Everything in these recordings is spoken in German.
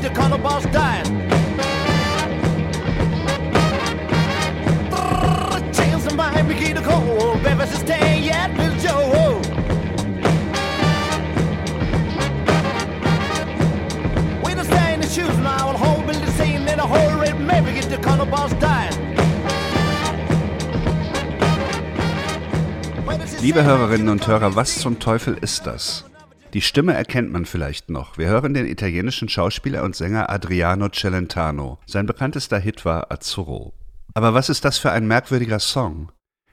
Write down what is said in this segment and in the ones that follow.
get the color boss died. Change the mind, begin to call. Baby, stay yet, Bill Joe. We stay in the shoes now, whole building saying in a hurry, maybe get the color boss died. Liebe Hörerinnen und Hörer, was zum Teufel ist das? Die Stimme erkennt man vielleicht noch. Wir hören den italienischen Schauspieler und Sänger Adriano Celentano. Sein bekanntester Hit war Azzurro. Aber was ist das für ein merkwürdiger Song?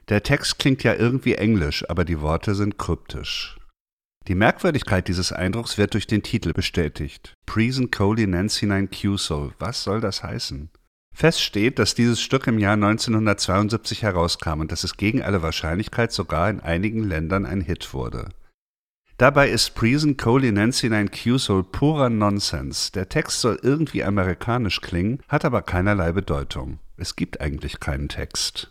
Der Text klingt ja irgendwie englisch, aber die Worte sind kryptisch. Die Merkwürdigkeit dieses Eindrucks wird durch den Titel bestätigt. Prison Coley Nancy Nine Q-Soul. Was soll das heißen? Fest steht, dass dieses Stück im Jahr 1972 herauskam und dass es gegen alle Wahrscheinlichkeit sogar in einigen Ländern ein Hit wurde. Dabei ist Prison Coley Nancy Nine Q-Soul purer Nonsens. Der Text soll irgendwie amerikanisch klingen, hat aber keinerlei Bedeutung. Es gibt eigentlich keinen Text.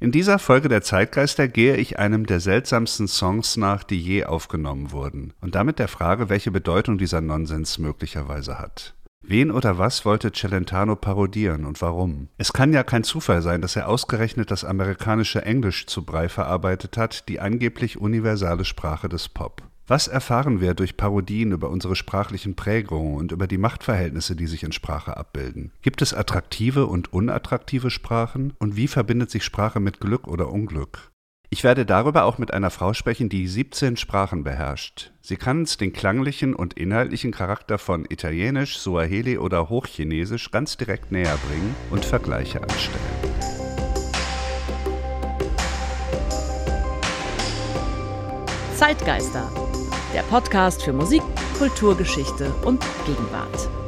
In dieser Folge der Zeitgeister gehe ich einem der seltsamsten Songs nach, die je aufgenommen wurden, und damit der Frage, welche Bedeutung dieser Nonsens möglicherweise hat. Wen oder was wollte Celentano parodieren und warum? Es kann ja kein Zufall sein, dass er ausgerechnet das amerikanische Englisch zu Brei verarbeitet hat, die angeblich universale Sprache des Pop. Was erfahren wir durch Parodien über unsere sprachlichen Prägungen und über die Machtverhältnisse, die sich in Sprache abbilden? Gibt es attraktive und unattraktive Sprachen? Und wie verbindet sich Sprache mit Glück oder Unglück? Ich werde darüber auch mit einer Frau sprechen, die 17 Sprachen beherrscht. Sie kann uns den klanglichen und inhaltlichen Charakter von Italienisch, Suaheli oder Hochchinesisch ganz direkt näher bringen und Vergleiche anstellen. Zeitgeister, der Podcast für Musik, Kulturgeschichte und Gegenwart.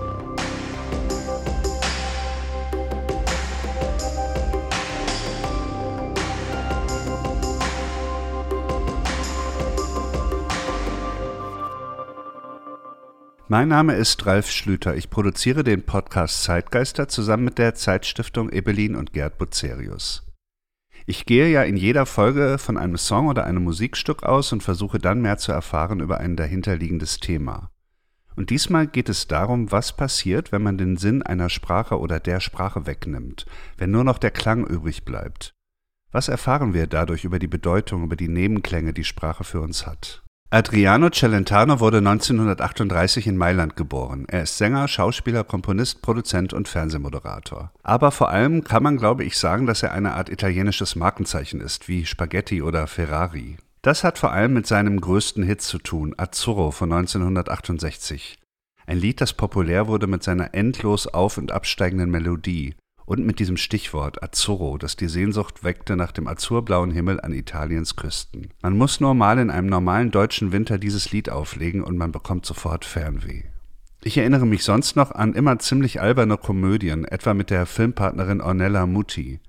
Mein Name ist Ralf Schlüter. Ich produziere den Podcast Zeitgeister zusammen mit der Zeitstiftung Ebelin und Gerd Bucerius. Ich gehe ja in jeder Folge von einem Song oder einem Musikstück aus und versuche dann mehr zu erfahren über ein dahinterliegendes Thema. Und diesmal geht es darum, was passiert, wenn man den Sinn einer Sprache oder der Sprache wegnimmt, wenn nur noch der Klang übrig bleibt. Was erfahren wir dadurch über die Bedeutung, über die Nebenklänge, die Sprache für uns hat? Adriano Celentano wurde 1938 in Mailand geboren. Er ist Sänger, Schauspieler, Komponist, Produzent und Fernsehmoderator. Aber vor allem kann man, glaube ich, sagen, dass er eine Art italienisches Markenzeichen ist, wie Spaghetti oder Ferrari. Das hat vor allem mit seinem größten Hit zu tun, Azzurro von 1968. Ein Lied, das populär wurde mit seiner endlos auf- und absteigenden Melodie und mit diesem Stichwort Azzurro, das die Sehnsucht weckte nach dem azurblauen Himmel an Italiens Küsten. Man muss nur mal in einem normalen deutschen Winter dieses Lied auflegen und man bekommt sofort Fernweh. Ich erinnere mich sonst noch an immer ziemlich alberne Komödien, etwa mit der Filmpartnerin Ornella Muti.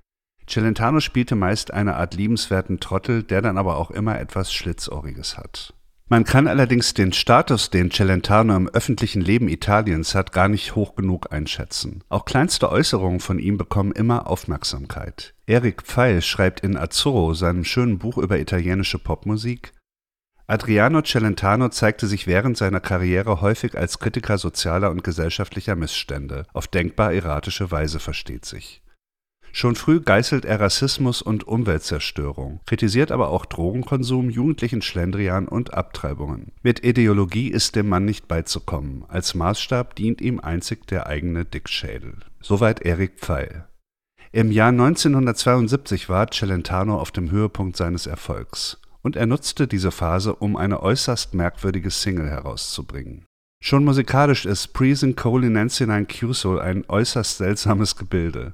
Celentano spielte meist eine Art liebenswerten Trottel, der dann aber auch immer etwas Schlitzohriges hat. Man kann allerdings den Status, den Celentano im öffentlichen Leben Italiens hat, gar nicht hoch genug einschätzen. Auch kleinste Äußerungen von ihm bekommen immer Aufmerksamkeit. Erik Pfeil schreibt in Azzurro, seinem schönen Buch über italienische Popmusik, Adriano Celentano zeigte sich während seiner Karriere häufig als Kritiker sozialer und gesellschaftlicher Missstände, auf denkbar erratische Weise versteht sich. Schon früh geißelt er Rassismus und Umweltzerstörung, kritisiert aber auch Drogenkonsum, jugendlichen Schlendrian und Abtreibungen. Mit Ideologie ist dem Mann nicht beizukommen. Als Maßstab dient ihm einzig der eigene Dickschädel. Soweit Erik Pfeil. Im Jahr 1972 war Celentano auf dem Höhepunkt seines Erfolgs. Und er nutzte diese Phase, um eine äußerst merkwürdige Single herauszubringen. Schon musikalisch ist Prison Coley Nancy Nine Q-Soul ein äußerst seltsames Gebilde.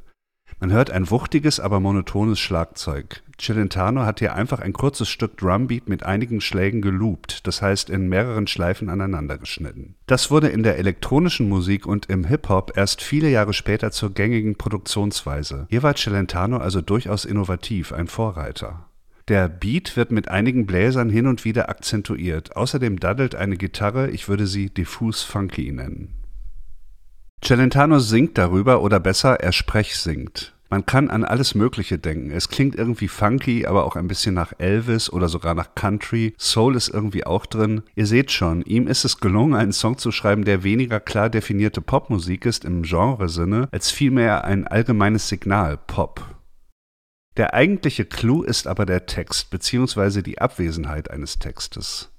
Man hört ein wuchtiges, aber monotones Schlagzeug. Celentano hat hier einfach ein kurzes Stück Drumbeat mit einigen Schlägen geloopt, das heißt in mehreren Schleifen aneinander geschnitten. Das wurde in der elektronischen Musik und im Hip-Hop erst viele Jahre später zur gängigen Produktionsweise. Hier war Celentano also durchaus innovativ, ein Vorreiter. Der Beat wird mit einigen Bläsern hin und wieder akzentuiert. Außerdem daddelt eine Gitarre, ich würde sie diffus funky nennen. Celentano singt darüber oder besser, er sprechsingt. Man kann an alles Mögliche denken. Es klingt irgendwie funky, aber auch ein bisschen nach Elvis oder sogar nach Country. Soul ist irgendwie auch drin. Ihr seht schon, ihm ist es gelungen, einen Song zu schreiben, der weniger klar definierte Popmusik ist im Genresinne, als vielmehr ein allgemeines Signal Pop. Der eigentliche Clou ist aber der Text bzw. die Abwesenheit eines Textes.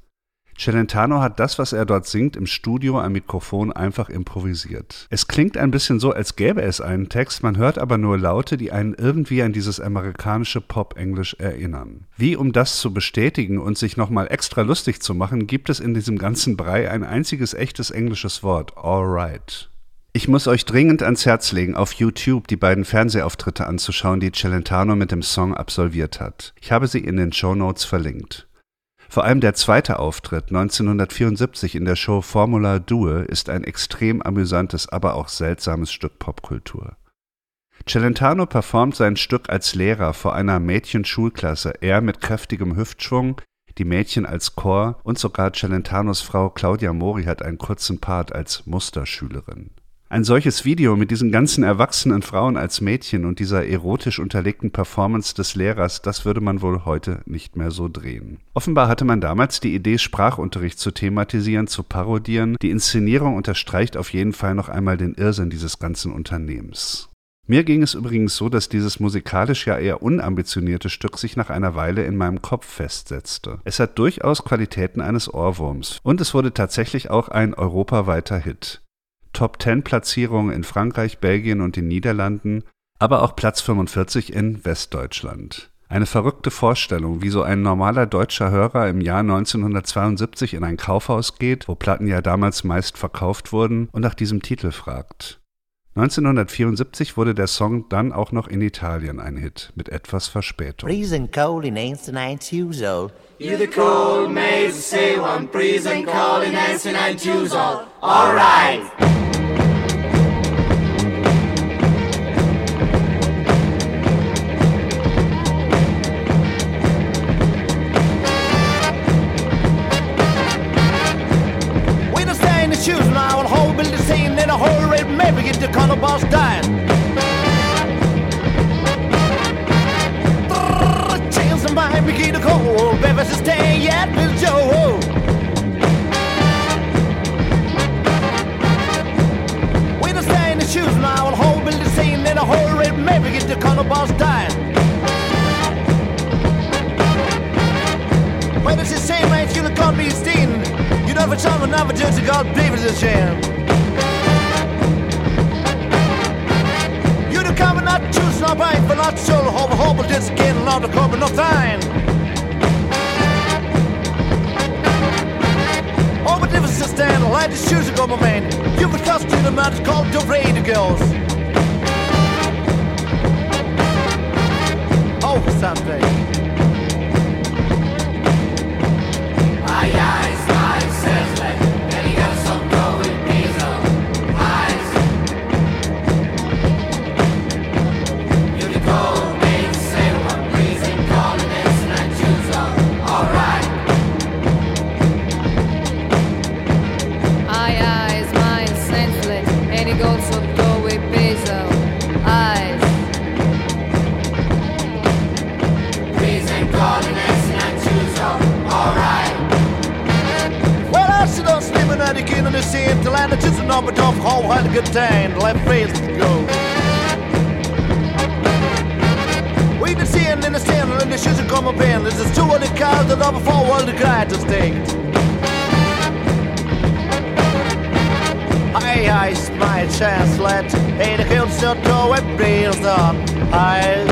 Celentano hat das, was er dort singt, im Studio am Mikrofon einfach improvisiert. Es klingt ein bisschen so, als gäbe es einen Text, man hört aber nur Laute, die einen irgendwie an dieses amerikanische Pop-Englisch erinnern. Wie um das zu bestätigen und sich nochmal extra lustig zu machen, gibt es in diesem ganzen Brei ein einziges echtes englisches Wort, alright. Ich muss euch dringend ans Herz legen, auf YouTube die beiden Fernsehauftritte anzuschauen, die Celentano mit dem Song absolviert hat. Ich habe sie in den Show Notes verlinkt. Vor allem der zweite Auftritt 1974 in der Show Formula Due ist ein extrem amüsantes, aber auch seltsames Stück Popkultur. Celentano performt sein Stück als Lehrer vor einer Mädchenschulklasse, er mit kräftigem Hüftschwung, die Mädchen als Chor und sogar Celentanos Frau Claudia Mori hat einen kurzen Part als Musterschülerin. Ein solches Video mit diesen ganzen erwachsenen Frauen als Mädchen und dieser erotisch unterlegten Performance des Lehrers, das würde man wohl heute nicht mehr so drehen. Offenbar hatte man damals die Idee, Sprachunterricht zu thematisieren, zu parodieren. Die Inszenierung unterstreicht auf jeden Fall noch einmal den Irrsinn dieses ganzen Unternehmens. Mir ging es übrigens so, dass dieses musikalisch ja eher unambitionierte Stück sich nach einer Weile in meinem Kopf festsetzte. Es hat durchaus Qualitäten eines Ohrwurms und es wurde tatsächlich auch ein europaweiter Hit. Top 10 Platzierungen in Frankreich, Belgien und den Niederlanden, aber auch Platz 45 in Westdeutschland. Eine verrückte Vorstellung, wie so ein normaler deutscher Hörer im Jahr 1972 in ein Kaufhaus geht, wo Platten ja damals meist verkauft wurden, und nach diesem Titel fragt. 1974 wurde der Song dann auch noch in Italien ein Hit, mit etwas Verspätung. Freezing cold in ain't nine years old. You the cold maze, say one, freezing cold in Nancy nine years old. All right. The color boss dying. Change the mind, we get the cold, baby, stay yet, Bill Joe. We don't stay in the shoes now, and whole building scene in a hurry, maybe get the color boss dying. When it's the same age, you're gonna be seen. You never tell me never just God David is a shame. The come not choose not right, but not so hope hope just getting not the cover no time. Oh, but if it's a stand, light the shoes go, my man. You would cost you the man called the radio girls. Oh, someday. Aye, aye, die kinderen de zin. Te leiden tussen op het hoofd, hooghartig getijnd. Blijf to go. We de zin in de zin, in de schuze komen binnen. Het is too aan cars That love op een voorwaarde de krijt I Hey, I my chance, let. any de geel zit door, het breelt dan. Hey.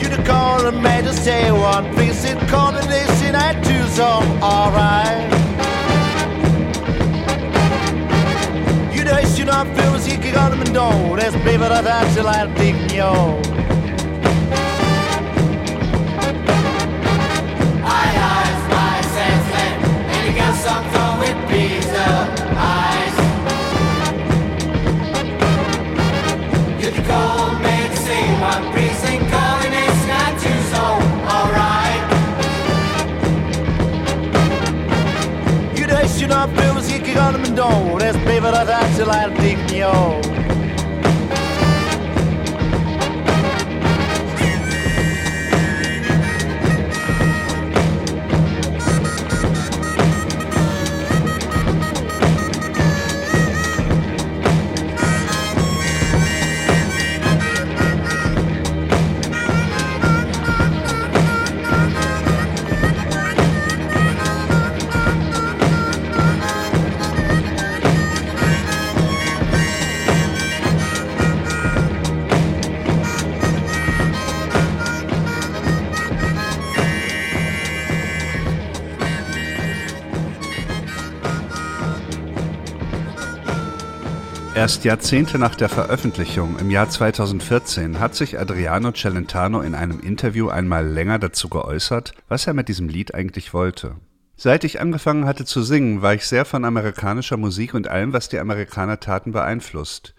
Unicorn made to say one, please, it called two's alright. You know, you know, I feel as if you got them in don't. That's baby, that's till I'm thinking, yo. Some with eyes. You can call me to see my precinct. Björn Mendon, es blev I take me njal. Erst Jahrzehnte nach der Veröffentlichung im Jahr 2014 hat sich Adriano Celentano in einem Interview einmal länger dazu geäußert, was er mit diesem Lied eigentlich wollte. Seit ich angefangen hatte zu singen, war ich sehr von amerikanischer Musik und allem, was die Amerikaner taten, beeinflusst.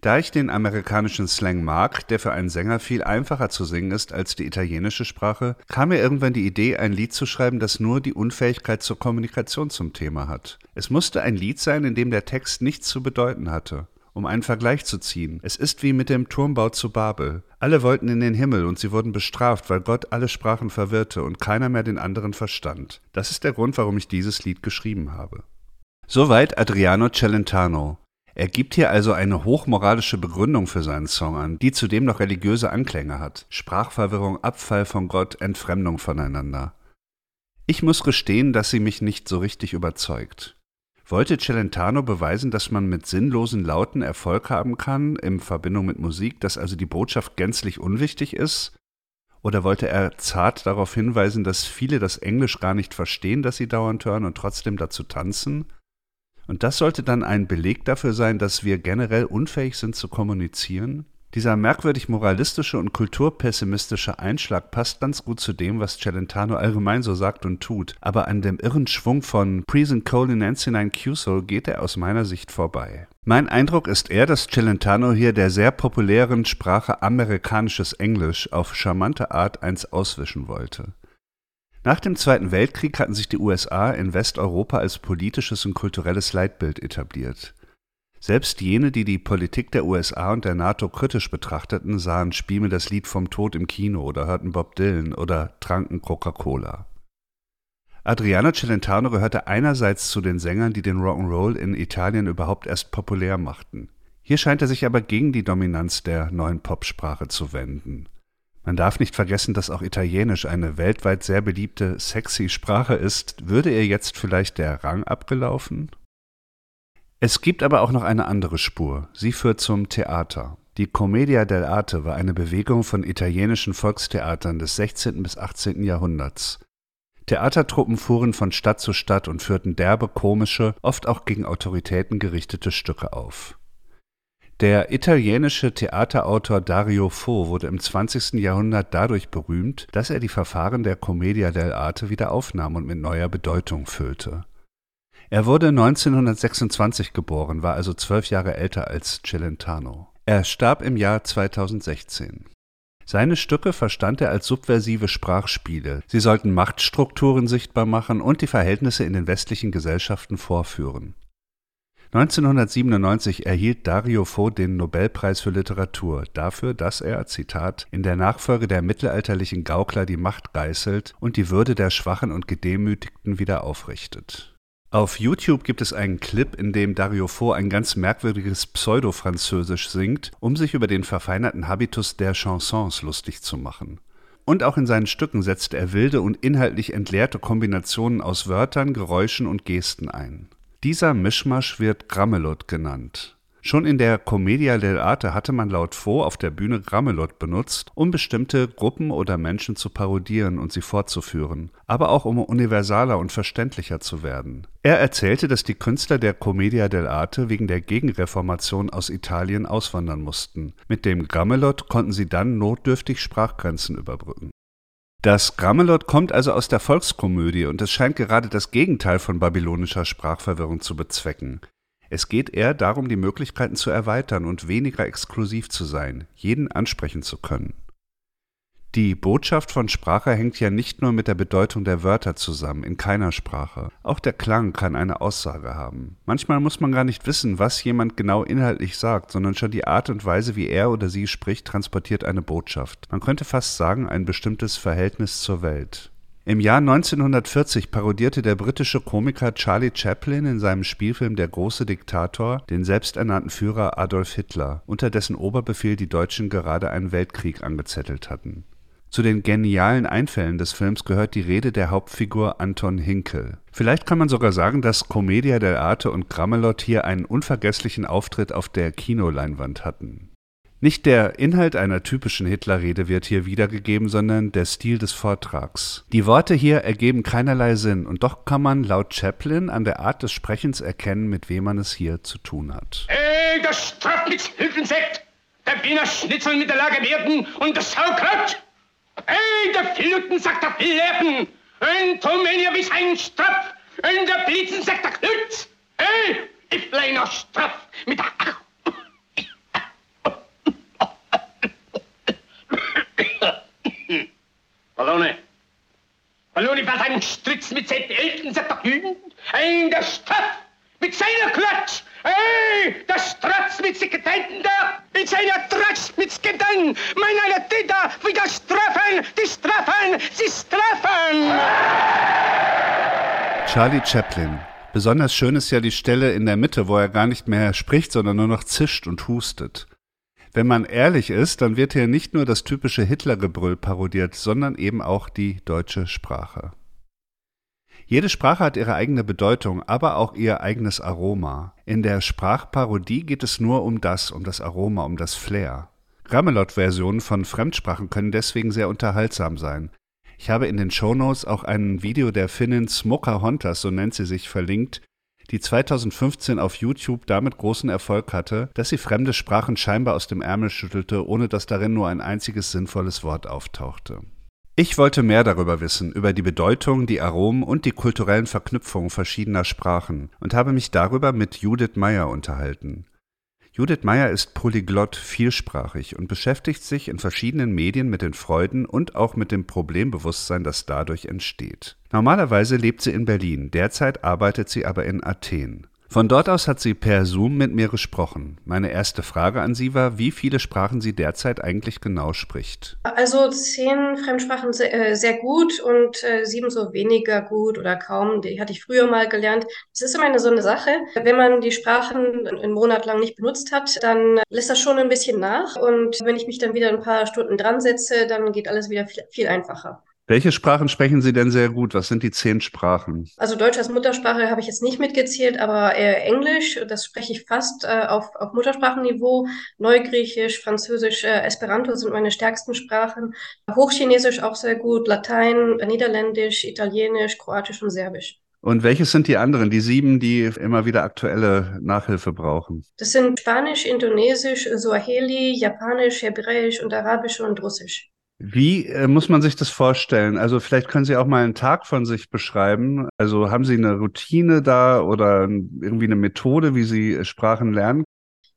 Da ich den amerikanischen Slang mag, der für einen Sänger viel einfacher zu singen ist als die italienische Sprache, kam mir irgendwann die Idee, ein Lied zu schreiben, das nur die Unfähigkeit zur Kommunikation zum Thema hat. Es musste ein Lied sein, in dem der Text nichts zu bedeuten hatte. Um einen Vergleich zu ziehen, es ist wie mit dem Turmbau zu Babel. Alle wollten in den Himmel und sie wurden bestraft, weil Gott alle Sprachen verwirrte und keiner mehr den anderen verstand. Das ist der Grund, warum ich dieses Lied geschrieben habe. Soweit Adriano Celentano. Er gibt hier also eine hochmoralische Begründung für seinen Song an, die zudem noch religiöse Anklänge hat. Sprachverwirrung, Abfall von Gott, Entfremdung voneinander. Ich muss gestehen, dass sie mich nicht so richtig überzeugt. Wollte Celentano beweisen, dass man mit sinnlosen Lauten Erfolg haben kann, in Verbindung mit Musik, dass also die Botschaft gänzlich unwichtig ist? Oder wollte er zart darauf hinweisen, dass viele das Englisch gar nicht verstehen, das sie dauernd hören und trotzdem dazu tanzen? Und das sollte dann ein Beleg dafür sein, dass wir generell unfähig sind zu kommunizieren? Dieser merkwürdig moralistische und kulturpessimistische Einschlag passt ganz gut zu dem, was Celentano allgemein so sagt und tut, aber an dem irren Schwung von Present Cole in Nancy Nine Q-Soul geht er aus meiner Sicht vorbei. Mein Eindruck ist eher, dass Celentano hier der sehr populären Sprache amerikanisches Englisch auf charmante Art eins auswischen wollte. Nach dem Zweiten Weltkrieg hatten sich die USA in Westeuropa als politisches und kulturelles Leitbild etabliert. Selbst jene, die die Politik der USA und der NATO kritisch betrachteten, sahen Spiel mir das Lied vom Tod im Kino oder hörten Bob Dylan oder tranken Coca-Cola. Adriano Celentano gehörte einerseits zu den Sängern, die den Rock'n'Roll in Italien überhaupt erst populär machten. Hier scheint er sich aber gegen die Dominanz der neuen Popsprache zu wenden. Man darf nicht vergessen, dass auch Italienisch eine weltweit sehr beliebte, sexy Sprache ist. Würde ihr jetzt vielleicht der Rang abgelaufen? Es gibt aber auch noch eine andere Spur. Sie führt zum Theater. Die Commedia dell'arte war eine Bewegung von italienischen Volkstheatern des 16. bis 18. Jahrhunderts. Theatertruppen fuhren von Stadt zu Stadt und führten derbe, komische, oft auch gegen Autoritäten gerichtete Stücke auf. Der italienische Theaterautor Dario Fo wurde im 20. Jahrhundert dadurch berühmt, dass er die Verfahren der Commedia dell'arte wieder aufnahm und mit neuer Bedeutung füllte. Er wurde 1926 geboren, war also zwölf Jahre älter als Celentano. Er starb im Jahr 2016. Seine Stücke verstand er als subversive Sprachspiele. Sie sollten Machtstrukturen sichtbar machen und die Verhältnisse in den westlichen Gesellschaften vorführen. 1997 erhielt Dario Fo den Nobelpreis für Literatur dafür, dass er, Zitat, in der Nachfolge der mittelalterlichen Gaukler die Macht geißelt und die Würde der Schwachen und Gedemütigten wieder aufrichtet. Auf YouTube gibt es einen Clip, in dem Dario Fo ein ganz merkwürdiges Pseudo-Französisch singt, um sich über den verfeinerten Habitus der Chansons lustig zu machen. Und auch in seinen Stücken setzt er wilde und inhaltlich entleerte Kombinationen aus Wörtern, Geräuschen und Gesten ein. Dieser Mischmasch wird Grammelot genannt. Schon in der Commedia dell'arte hatte man laut Faux auf der Bühne Grammelot benutzt, um bestimmte Gruppen oder Menschen zu parodieren und sie fortzuführen, aber auch um universaler und verständlicher zu werden. Er erzählte, dass die Künstler der Commedia dell'arte wegen der Gegenreformation aus Italien auswandern mussten. Mit dem Grammelot konnten sie dann notdürftig Sprachgrenzen überbrücken. Das Grammelot kommt also aus der Volkskomödie und es scheint gerade das Gegenteil von babylonischer Sprachverwirrung zu bezwecken. Es geht eher darum, die Möglichkeiten zu erweitern und weniger exklusiv zu sein, jeden ansprechen zu können. Die Botschaft von Sprache hängt ja nicht nur mit der Bedeutung der Wörter zusammen, in keiner Sprache. Auch der Klang kann eine Aussage haben. Manchmal muss man gar nicht wissen, was jemand genau inhaltlich sagt, sondern schon die Art und Weise, wie er oder sie spricht, transportiert eine Botschaft. Man könnte fast sagen, ein bestimmtes Verhältnis zur Welt. Im Jahr 1940 parodierte der britische Komiker Charlie Chaplin in seinem Spielfilm Der große Diktator den selbsternannten Führer Adolf Hitler, unter dessen Oberbefehl die Deutschen gerade einen Weltkrieg angezettelt hatten. Zu den genialen Einfällen des Films gehört die Rede der Hauptfigur Anton Hinkel. Vielleicht kann man sogar sagen, dass Commedia dell'arte und Grammelot hier einen unvergesslichen Auftritt auf der Kinoleinwand hatten. Nicht der Inhalt einer typischen Hitlerrede wird hier wiedergegeben, sondern der Stil des Vortrags. Die Worte hier ergeben keinerlei Sinn, und doch kann man laut Chaplin an der Art des Sprechens erkennen, mit wem man es hier zu tun hat. Ey, der Strafmitz Hülfensekt, der Wiener Schnitzel mit der Lage und das Saukraut. Ey, der Filuten sagt der Fillerben, ein Tomenia wie ein Straf, und der Blitzen sagt der Klütz. Ey, ich bleiner Straf mit der Ach. Ballone. Ballone war ein Stritz mit seinen Eltern, sagt der Hühn. Ein der Straf mit seiner Klatsch. Ey, der Stratz mit Gedanken da, mit seiner Tratsch mit einer Täter, wie das die Strafen, sie strafen. Charlie Chaplin. Besonders schön ist ja die Stelle in der Mitte, wo er gar nicht mehr spricht, sondern nur noch zischt und hustet. Wenn man ehrlich ist, dann wird hier nicht nur das typische Hitlergebrüll parodiert, sondern eben auch die deutsche Sprache. Jede Sprache hat ihre eigene Bedeutung, aber auch ihr eigenes Aroma. In der Sprachparodie geht es nur um das, um das Aroma, um das Flair. Gramelot-Versionen von Fremdsprachen können deswegen sehr unterhaltsam sein. Ich habe in den Shownotes auch ein Video der Finnin Smoker Hontas, so nennt sie sich, verlinkt, die 2015 auf YouTube damit großen Erfolg hatte, dass sie fremde Sprachen scheinbar aus dem Ärmel schüttelte, ohne dass darin nur ein einziges sinnvolles Wort auftauchte. Ich wollte mehr darüber wissen, über die Bedeutung, die Aromen und die kulturellen Verknüpfungen verschiedener Sprachen und habe mich darüber mit Judith Meyer unterhalten. Judith Meyer ist polyglott vielsprachig und beschäftigt sich in verschiedenen Medien mit den Freuden und auch mit dem Problembewusstsein, das dadurch entsteht. Normalerweise lebt sie in Berlin, derzeit arbeitet sie aber in Athen. Von dort aus hat sie per Zoom mit mir gesprochen. Meine erste Frage an sie war, wie viele Sprachen sie derzeit eigentlich genau spricht. Also zehn Fremdsprachen sehr, äh, sehr gut und äh, sieben so weniger gut oder kaum. Die hatte ich früher mal gelernt. Es ist immer eine so eine Sache. Wenn man die Sprachen einen Monat lang nicht benutzt hat, dann lässt das schon ein bisschen nach. Und wenn ich mich dann wieder ein paar Stunden dran setze, dann geht alles wieder viel einfacher. Welche Sprachen sprechen Sie denn sehr gut? Was sind die zehn Sprachen? Also Deutsch als Muttersprache habe ich jetzt nicht mitgezählt, aber äh, Englisch, das spreche ich fast äh, auf, auf Muttersprachenniveau. Neugriechisch, Französisch, äh, Esperanto sind meine stärksten Sprachen. Hochchinesisch auch sehr gut, Latein, Niederländisch, Italienisch, Kroatisch und Serbisch. Und welches sind die anderen, die sieben, die immer wieder aktuelle Nachhilfe brauchen? Das sind Spanisch, Indonesisch, Swahili, Japanisch, Hebräisch und Arabisch und Russisch. Wie äh, muss man sich das vorstellen? Also vielleicht können Sie auch mal einen Tag von sich beschreiben. Also haben Sie eine Routine da oder irgendwie eine Methode, wie Sie äh, Sprachen lernen?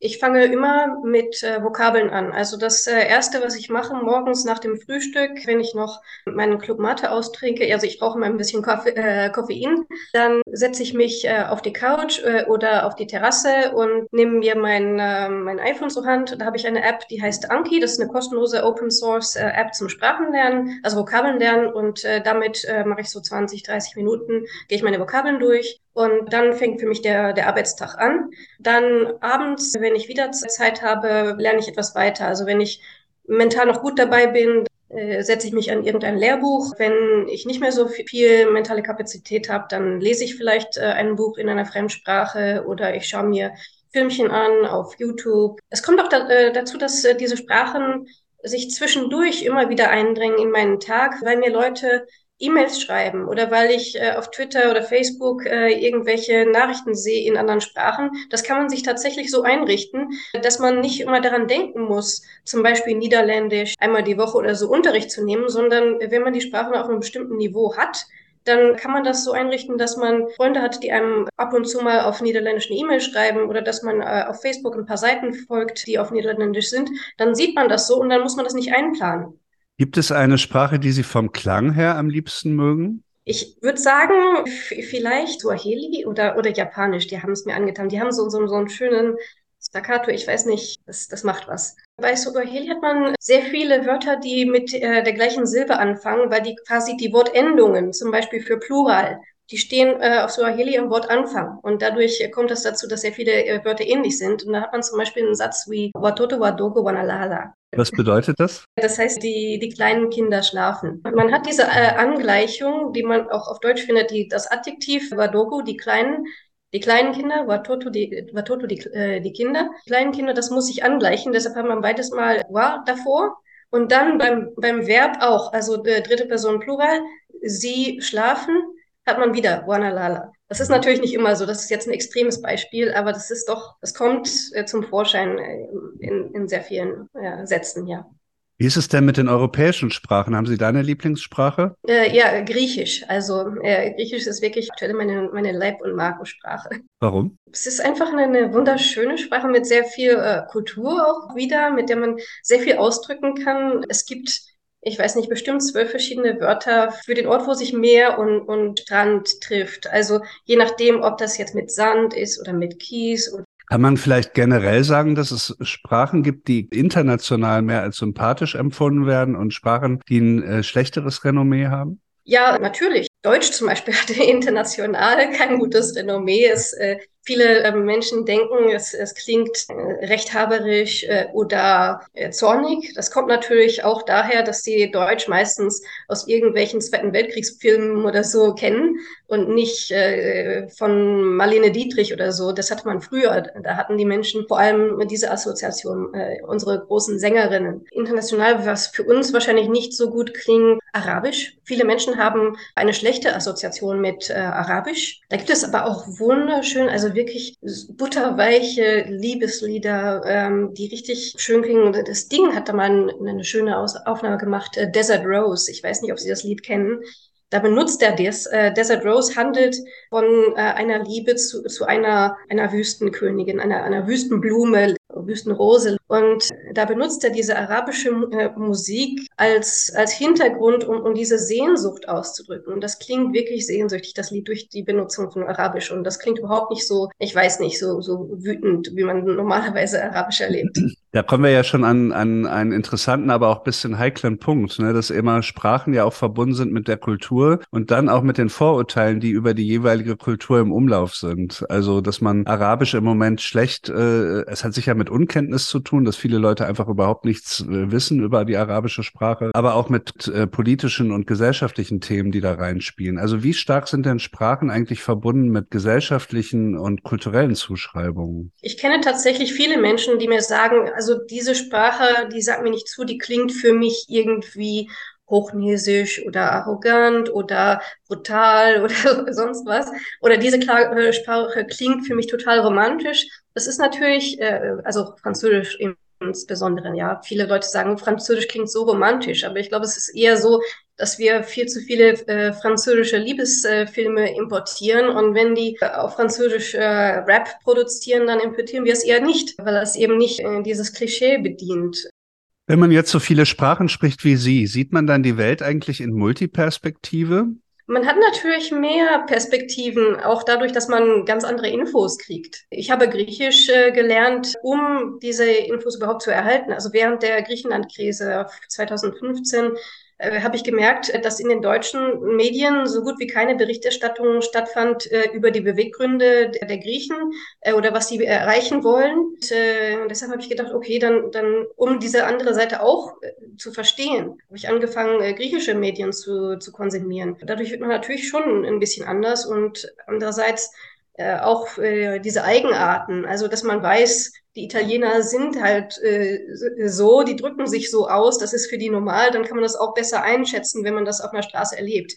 Ich fange immer mit äh, Vokabeln an. Also das äh, Erste, was ich mache morgens nach dem Frühstück, wenn ich noch meinen Club Mate austrinke, also ich brauche mal ein bisschen Koffe äh, Koffein, dann setze ich mich äh, auf die Couch äh, oder auf die Terrasse und nehme mir mein, äh, mein iPhone zur Hand. Da habe ich eine App, die heißt Anki. Das ist eine kostenlose Open Source äh, App zum Sprachenlernen, also Vokabeln lernen. Und damit mache ich so 20, 30 Minuten, gehe ich meine Vokabeln durch. Und dann fängt für mich der, der Arbeitstag an. Dann abends, wenn ich wieder Zeit habe, lerne ich etwas weiter. Also wenn ich mental noch gut dabei bin, äh, setze ich mich an irgendein Lehrbuch. Wenn ich nicht mehr so viel mentale Kapazität habe, dann lese ich vielleicht äh, ein Buch in einer Fremdsprache oder ich schaue mir Filmchen an auf YouTube. Es kommt auch da, äh, dazu, dass äh, diese Sprachen sich zwischendurch immer wieder eindringen in meinen Tag, weil mir Leute E-Mails schreiben oder weil ich äh, auf Twitter oder Facebook äh, irgendwelche Nachrichten sehe in anderen Sprachen. Das kann man sich tatsächlich so einrichten, dass man nicht immer daran denken muss, zum Beispiel Niederländisch einmal die Woche oder so Unterricht zu nehmen, sondern wenn man die Sprachen auf einem bestimmten Niveau hat, dann kann man das so einrichten, dass man Freunde hat, die einem ab und zu mal auf Niederländisch eine E-Mail schreiben oder dass man äh, auf Facebook ein paar Seiten folgt, die auf Niederländisch sind. Dann sieht man das so und dann muss man das nicht einplanen. Gibt es eine Sprache, die Sie vom Klang her am liebsten mögen? Ich würde sagen, vielleicht Swahili oder, oder Japanisch, die haben es mir angetan. Die haben so, so, so einen schönen Staccato, ich weiß nicht, das, das macht was. Bei Swahili hat man sehr viele Wörter, die mit äh, der gleichen Silbe anfangen, weil die quasi die Wortendungen, zum Beispiel für Plural, die stehen äh, auf Swahili am Wortanfang. Und dadurch kommt es dazu, dass sehr viele äh, Wörter ähnlich sind. Und da hat man zum Beispiel einen Satz wie Watoto Wadogo Wanalala. Was bedeutet das? Das heißt, die, die kleinen Kinder schlafen. Man hat diese äh, Angleichung, die man auch auf Deutsch findet, die, das Adjektiv Wadogo, die Kleinen, Die kleinen Kinder, Watoto die, Watoto die, äh, die Kinder. Die kleinen Kinder, das muss sich angleichen, deshalb haben wir beides Mal wa davor. Und dann beim, beim Verb auch, also äh, dritte Person Plural, sie schlafen, hat man wieder Wanalala. Das ist natürlich nicht immer so, das ist jetzt ein extremes Beispiel, aber das ist doch, das kommt äh, zum Vorschein äh, in, in sehr vielen äh, Sätzen, ja. Wie ist es denn mit den europäischen Sprachen? Haben Sie deine Lieblingssprache? Äh, ja, Griechisch. Also äh, Griechisch ist wirklich aktuell meine, meine Leib- und Markensprache. Warum? Es ist einfach eine, eine wunderschöne Sprache mit sehr viel äh, Kultur auch wieder, mit der man sehr viel ausdrücken kann. Es gibt ich weiß nicht, bestimmt zwölf verschiedene Wörter für den Ort, wo sich Meer und, und Strand trifft. Also je nachdem, ob das jetzt mit Sand ist oder mit Kies. Kann man vielleicht generell sagen, dass es Sprachen gibt, die international mehr als sympathisch empfunden werden und Sprachen, die ein äh, schlechteres Renommee haben? ja, natürlich. Deutsch zum Beispiel hat international kein gutes Renommee. Es, äh, viele äh, Menschen denken, es, es klingt äh, rechthaberisch äh, oder äh, zornig. Das kommt natürlich auch daher, dass sie Deutsch meistens aus irgendwelchen Zweiten Weltkriegsfilmen oder so kennen und nicht von Marlene Dietrich oder so. Das hatte man früher. Da hatten die Menschen vor allem diese Assoziation, unsere großen Sängerinnen. International, was für uns wahrscheinlich nicht so gut klingt, Arabisch. Viele Menschen haben eine schlechte Assoziation mit Arabisch. Da gibt es aber auch wunderschön, also wirklich butterweiche Liebeslieder, ähm, die richtig schön klingen. Das Ding hat da mal eine schöne Aus Aufnahme gemacht, äh, Desert Rose. Ich weiß nicht, ob Sie das Lied kennen. Da benutzt er das. Äh, Desert Rose handelt von äh, einer Liebe zu, zu einer, einer Wüstenkönigin, einer, einer Wüstenblume, Wüstenrose. Und da benutzt er diese arabische äh, Musik als, als Hintergrund, um, um diese Sehnsucht auszudrücken. Und das klingt wirklich sehnsüchtig, das Lied durch die Benutzung von Arabisch. Und das klingt überhaupt nicht so, ich weiß nicht, so, so wütend, wie man normalerweise Arabisch erlebt. Da kommen wir ja schon an, an einen interessanten, aber auch bisschen heiklen Punkt, ne? dass immer Sprachen ja auch verbunden sind mit der Kultur und dann auch mit den Vorurteilen, die über die jeweilige Kultur im Umlauf sind. Also, dass man Arabisch im Moment schlecht, äh, es hat sicher mit Unkenntnis zu tun, dass viele Leute einfach überhaupt nichts äh, wissen über die arabische Sprache, aber auch mit äh, politischen und gesellschaftlichen Themen, die da reinspielen. Also, wie stark sind denn Sprachen eigentlich verbunden mit gesellschaftlichen und kulturellen Zuschreibungen? Ich kenne tatsächlich viele Menschen, die mir sagen, also diese Sprache, die sagt mir nicht zu, die klingt für mich irgendwie hochnäsig oder arrogant oder brutal oder sonst was. Oder diese Sprache klingt für mich total romantisch. Das ist natürlich, äh, also Französisch insbesondere, ja. Viele Leute sagen, Französisch klingt so romantisch, aber ich glaube, es ist eher so, dass wir viel zu viele äh, französische Liebesfilme importieren und wenn die äh, auf Französisch äh, Rap produzieren, dann importieren wir es eher nicht, weil das eben nicht äh, dieses Klischee bedient. Wenn man jetzt so viele Sprachen spricht wie Sie, sieht man dann die Welt eigentlich in Multiperspektive? Man hat natürlich mehr Perspektiven, auch dadurch, dass man ganz andere Infos kriegt. Ich habe Griechisch äh, gelernt, um diese Infos überhaupt zu erhalten. Also während der Griechenland-Krise 2015 äh, habe ich gemerkt, dass in den deutschen Medien so gut wie keine Berichterstattung stattfand äh, über die Beweggründe der, der Griechen äh, oder was sie erreichen wollen. Und, äh, deshalb habe ich gedacht, okay, dann, dann um diese andere Seite auch äh, zu verstehen, habe ich angefangen, griechische Medien zu, zu konsumieren. Dadurch wird man natürlich schon ein bisschen anders und andererseits äh, auch äh, diese Eigenarten, also dass man weiß, die Italiener sind halt äh, so, die drücken sich so aus, das ist für die normal, dann kann man das auch besser einschätzen, wenn man das auf einer Straße erlebt.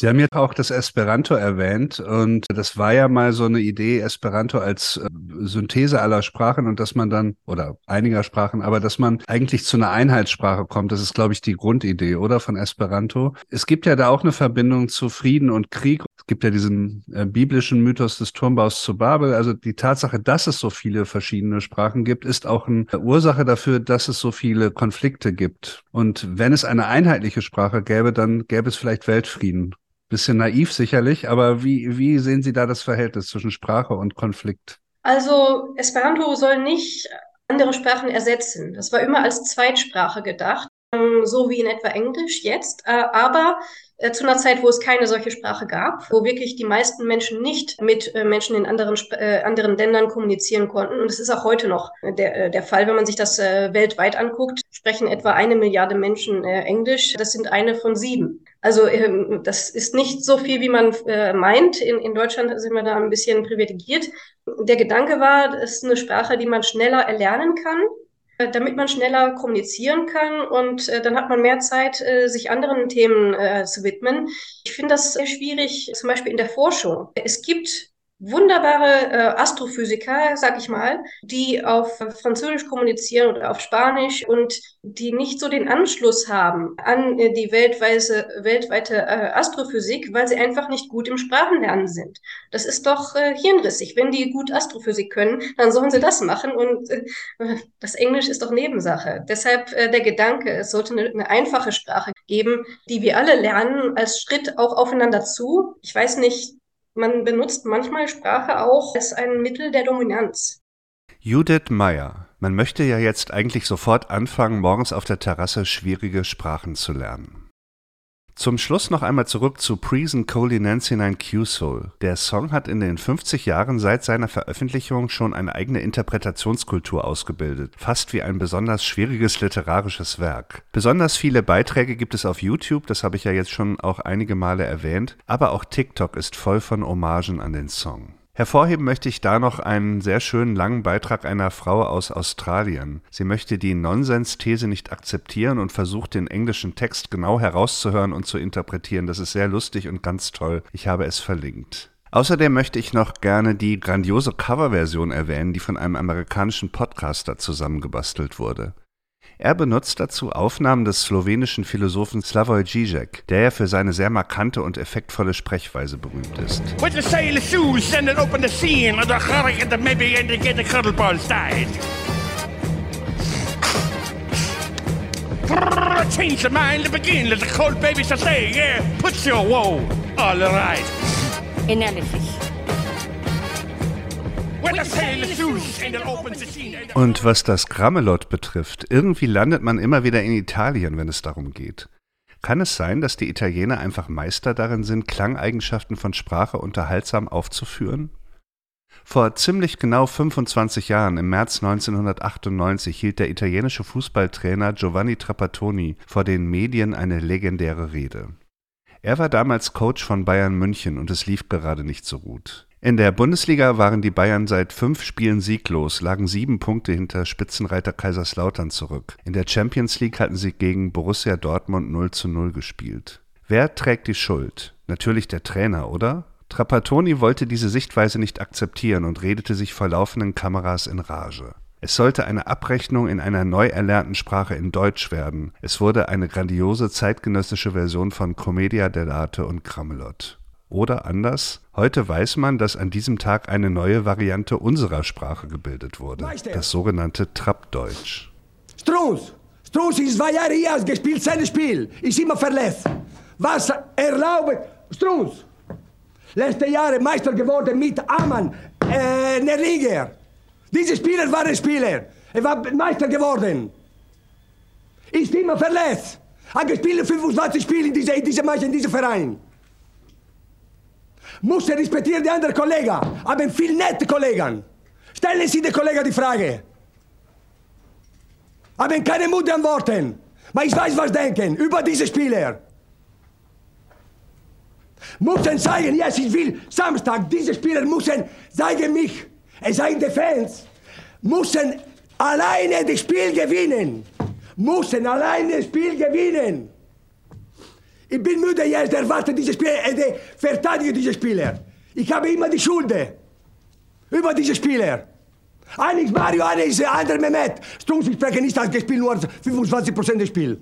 Sie haben ja auch das Esperanto erwähnt und das war ja mal so eine Idee, Esperanto als äh, Synthese aller Sprachen und dass man dann, oder einiger Sprachen, aber dass man eigentlich zu einer Einheitssprache kommt. Das ist, glaube ich, die Grundidee, oder? Von Esperanto. Es gibt ja da auch eine Verbindung zu Frieden und Krieg. Gibt ja diesen äh, biblischen Mythos des Turmbaus zu Babel. Also die Tatsache, dass es so viele verschiedene Sprachen gibt, ist auch eine Ursache dafür, dass es so viele Konflikte gibt. Und wenn es eine einheitliche Sprache gäbe, dann gäbe es vielleicht Weltfrieden. Bisschen naiv sicherlich, aber wie, wie sehen Sie da das Verhältnis zwischen Sprache und Konflikt? Also Esperanto soll nicht andere Sprachen ersetzen. Das war immer als Zweitsprache gedacht. Ähm, so wie in etwa Englisch jetzt, äh, aber äh, zu einer Zeit, wo es keine solche Sprache gab, wo wirklich die meisten Menschen nicht mit äh, Menschen in anderen, anderen Ländern kommunizieren konnten. Und es ist auch heute noch der, der Fall, wenn man sich das weltweit anguckt, sprechen etwa eine Milliarde Menschen Englisch. Das sind eine von sieben. Also ähm, das ist nicht so viel, wie man meint. In, in Deutschland sind wir da ein bisschen privilegiert. Der Gedanke war, es ist eine Sprache, die man schneller erlernen kann damit man schneller kommunizieren kann und äh, dann hat man mehr Zeit, äh, sich anderen Themen äh, zu widmen. Ich finde das sehr schwierig, zum Beispiel in der Forschung. Es gibt wunderbare äh, Astrophysiker, sag ich mal, die auf Französisch kommunizieren oder auf Spanisch und die nicht so den Anschluss haben an äh, die weltweise, weltweite äh, Astrophysik, weil sie einfach nicht gut im Sprachenlernen sind. Das ist doch äh, hirnrissig. Wenn die gut Astrophysik können, dann sollen sie das machen und äh, das Englisch ist doch Nebensache. Deshalb äh, der Gedanke, es sollte eine, eine einfache Sprache geben, die wir alle lernen, als Schritt auch aufeinander zu. Ich weiß nicht, man benutzt manchmal Sprache auch als ein Mittel der Dominanz. Judith Meyer. Man möchte ja jetzt eigentlich sofort anfangen, morgens auf der Terrasse schwierige Sprachen zu lernen. Zum Schluss noch einmal zurück zu Prison Coley Nancy 9 Q-Soul. Der Song hat in den 50 Jahren seit seiner Veröffentlichung schon eine eigene Interpretationskultur ausgebildet, fast wie ein besonders schwieriges literarisches Werk. Besonders viele Beiträge gibt es auf YouTube, das habe ich ja jetzt schon auch einige Male erwähnt, aber auch TikTok ist voll von Hommagen an den Song. Hervorheben möchte ich da noch einen sehr schönen langen Beitrag einer Frau aus Australien. Sie möchte die Nonsens-These nicht akzeptieren und versucht den englischen Text genau herauszuhören und zu interpretieren. Das ist sehr lustig und ganz toll. Ich habe es verlinkt. Außerdem möchte ich noch gerne die grandiose Coverversion erwähnen, die von einem amerikanischen Podcaster zusammengebastelt wurde. Er benutzt dazu Aufnahmen des slowenischen Philosophen Slavoj Žižek, der ja für seine sehr markante und effektvolle Sprechweise berühmt ist. With the sailor shoes, send it open the scene, and the hurricane the maybe and to get the cuddle balls died. Change the mind to begin, let the cold babies to say, yeah, put your woe, all right. Analysis. Und was das Grammelot betrifft, irgendwie landet man immer wieder in Italien, wenn es darum geht. Kann es sein, dass die Italiener einfach Meister darin sind, Klangeigenschaften von Sprache unterhaltsam aufzuführen? Vor ziemlich genau 25 Jahren, im März 1998, hielt der italienische Fußballtrainer Giovanni Trapattoni vor den Medien eine legendäre Rede. Er war damals Coach von Bayern München und es lief gerade nicht so gut. In der Bundesliga waren die Bayern seit fünf Spielen sieglos, lagen sieben Punkte hinter Spitzenreiter Kaiserslautern zurück. In der Champions League hatten sie gegen Borussia Dortmund 0 zu 0 gespielt. Wer trägt die Schuld? Natürlich der Trainer, oder? Trapattoni wollte diese Sichtweise nicht akzeptieren und redete sich vor laufenden Kameras in Rage. Es sollte eine Abrechnung in einer neu erlernten Sprache in Deutsch werden. Es wurde eine grandiose zeitgenössische Version von Commedia dell'arte und Grammelot. Oder anders, heute weiß man, dass an diesem Tag eine neue Variante unserer Sprache gebildet wurde, das sogenannte Trappdeutsch. Strunz! Strunz ist zwei Jahre hier, gespielt sein Spiel. Ist immer verletzt. Was erlaubt Strunz? Letzte Jahre Meister geworden mit Amann, äh, Liga. Dieser Spieler war ein Spieler. Er war Meister geworden. Ist immer verletzt. Hat gespielt 25 Spiele in dieser in diese diesem Verein. Muss er respektieren die anderen Kollegen. Haben viel nette Kollegen. Stellen Sie den Kollegen die Frage. Haben keine Mut antworten. Aber ich weiß, was denken über diese Spieler. Müssen zeigen, yes, ich will Samstag, diese Spieler müssen zeigen mich, es seien die Fans, müssen alleine das Spiel gewinnen. Müssen alleine das Spiel gewinnen. Ich bin müde jetzt, erwarte diese Spieler, äh, verteidige diese Spieler. Ich habe immer die Schuld über diese Spieler. Einer ist Mario, einer ist der andere Mehmet. Strunz, ich spreche nicht, hat gespielt nur 25% des Spiels.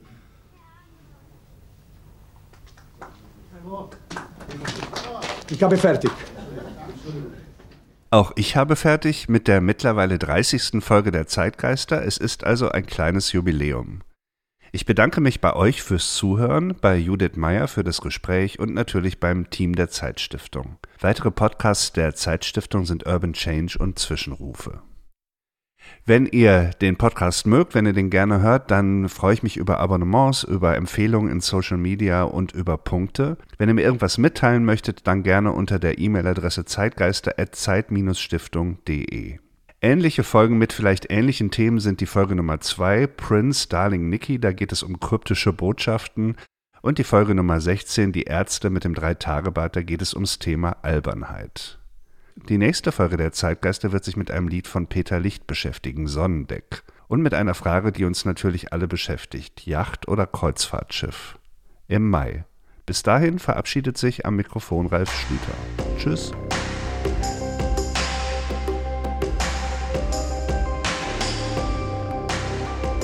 Ich habe fertig. Auch ich habe fertig mit der mittlerweile 30. Folge der Zeitgeister. Es ist also ein kleines Jubiläum. Ich bedanke mich bei euch fürs Zuhören, bei Judith Meyer für das Gespräch und natürlich beim Team der Zeitstiftung. Weitere Podcasts der Zeitstiftung sind Urban Change und Zwischenrufe. Wenn ihr den Podcast mögt, wenn ihr den gerne hört, dann freue ich mich über Abonnements, über Empfehlungen in Social Media und über Punkte. Wenn ihr mir irgendwas mitteilen möchtet, dann gerne unter der E-Mail-Adresse zeitgeister.zeit-stiftung.de. Ähnliche Folgen mit vielleicht ähnlichen Themen sind die Folge Nummer 2, Prince, Darling Nikki, da geht es um kryptische Botschaften. Und die Folge Nummer 16, die Ärzte mit dem Drei-Tage-Bad, da geht es ums Thema Albernheit. Die nächste Folge der Zeitgeister wird sich mit einem Lied von Peter Licht beschäftigen, Sonnendeck. Und mit einer Frage, die uns natürlich alle beschäftigt, Yacht oder Kreuzfahrtschiff. Im Mai. Bis dahin verabschiedet sich am Mikrofon Ralf Schlüter. Tschüss.